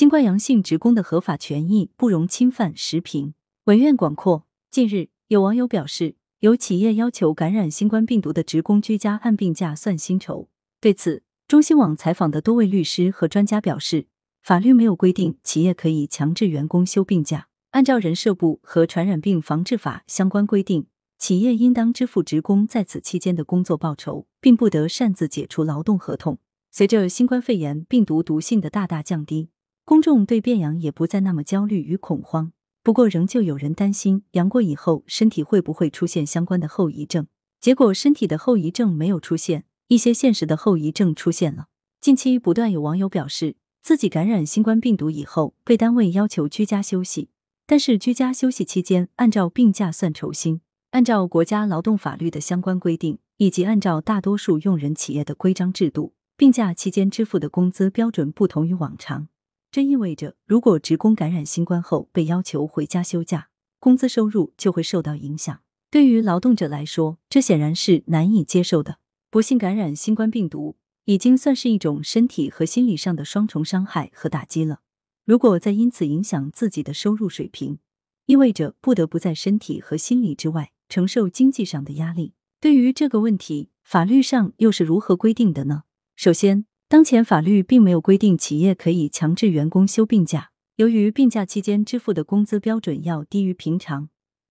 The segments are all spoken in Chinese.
新冠阳性职工的合法权益不容侵犯。时评文苑广阔。近日，有网友表示，有企业要求感染新冠病毒的职工居家按病假算薪酬。对此，中新网采访的多位律师和专家表示，法律没有规定企业可以强制员工休病假。按照人社部和传染病防治法相关规定，企业应当支付职工在此期间的工作报酬，并不得擅自解除劳动合同。随着新冠肺炎病毒毒性的大大降低，公众对变阳也不再那么焦虑与恐慌。不过，仍旧有人担心阳过以后身体会不会出现相关的后遗症。结果，身体的后遗症没有出现，一些现实的后遗症出现了。近期不断有网友表示，自己感染新冠病毒以后，被单位要求居家休息，但是居家休息期间按照病假算酬薪。按照国家劳动法律的相关规定，以及按照大多数用人企业的规章制度，病假期间支付的工资标准不同于往常。这意味着，如果职工感染新冠后被要求回家休假，工资收入就会受到影响。对于劳动者来说，这显然是难以接受的。不幸感染新冠病毒，已经算是一种身体和心理上的双重伤害和打击了。如果再因此影响自己的收入水平，意味着不得不在身体和心理之外承受经济上的压力。对于这个问题，法律上又是如何规定的呢？首先，当前法律并没有规定企业可以强制员工休病假。由于病假期间支付的工资标准要低于平常，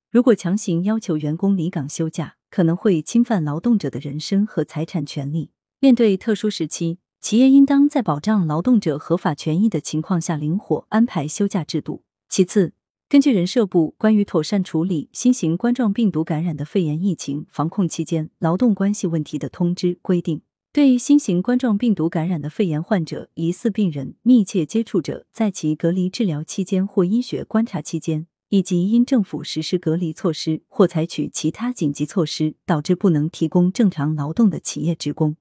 如果强行要求员工离岗休假，可能会侵犯劳动者的人身和财产权利。面对特殊时期，企业应当在保障劳动者合法权益的情况下，灵活安排休假制度。其次，根据人社部关于妥善处理新型冠状病毒感染的肺炎疫情防控期间劳动关系问题的通知规定。对于新型冠状病毒感染的肺炎患者、疑似病人、密切接触者，在其隔离治疗期间或医学观察期间，以及因政府实施隔离措施或采取其他紧急措施导致不能提供正常劳动的企业职工，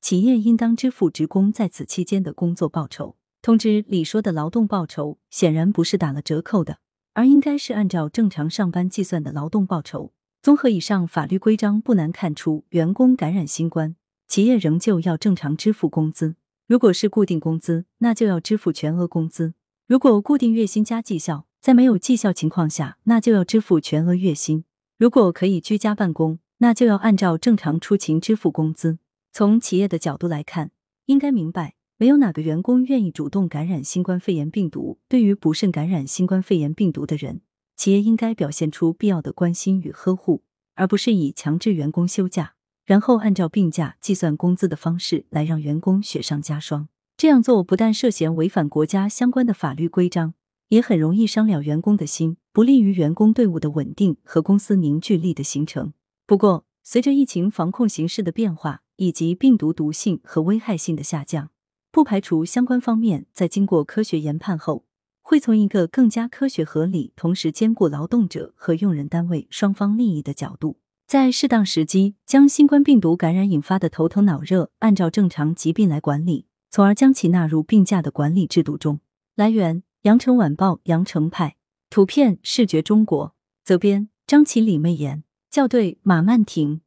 企业应当支付职工在此期间的工作报酬。通知里说的劳动报酬，显然不是打了折扣的，而应该是按照正常上班计算的劳动报酬。综合以上法律规章，不难看出，员工感染新冠。企业仍旧要正常支付工资，如果是固定工资，那就要支付全额工资；如果固定月薪加绩效，在没有绩效情况下，那就要支付全额月薪；如果可以居家办公，那就要按照正常出勤支付工资。从企业的角度来看，应该明白，没有哪个员工愿意主动感染新冠肺炎病毒。对于不慎感染新冠肺炎病毒的人，企业应该表现出必要的关心与呵护，而不是以强制员工休假。然后按照病假计算工资的方式来让员工雪上加霜，这样做不但涉嫌违反国家相关的法律规章，也很容易伤了员工的心，不利于员工队伍的稳定和公司凝聚力的形成。不过，随着疫情防控形势的变化以及病毒毒性和危害性的下降，不排除相关方面在经过科学研判后，会从一个更加科学合理，同时兼顾劳动者和用人单位双方利益的角度。在适当时机，将新冠病毒感染引发的头疼脑热按照正常疾病来管理，从而将其纳入病假的管理制度中。来源：羊城晚报羊城派，图片：视觉中国，责编：张起李媚妍，校对：马曼婷。